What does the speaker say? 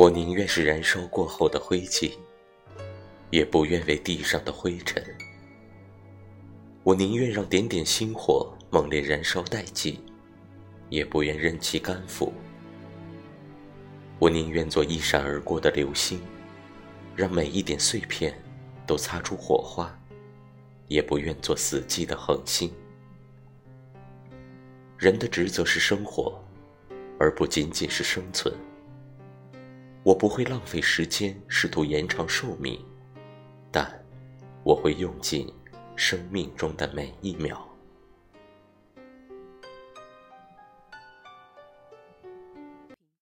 我宁愿是燃烧过后的灰烬，也不愿为地上的灰尘。我宁愿让点点星火猛烈燃烧殆尽，也不愿任其干腐。我宁愿做一闪而过的流星，让每一点碎片都擦出火花，也不愿做死寂的恒星。人的职责是生活，而不仅仅是生存。我不会浪费时间试图延长寿命，但我会用尽生命中的每一秒。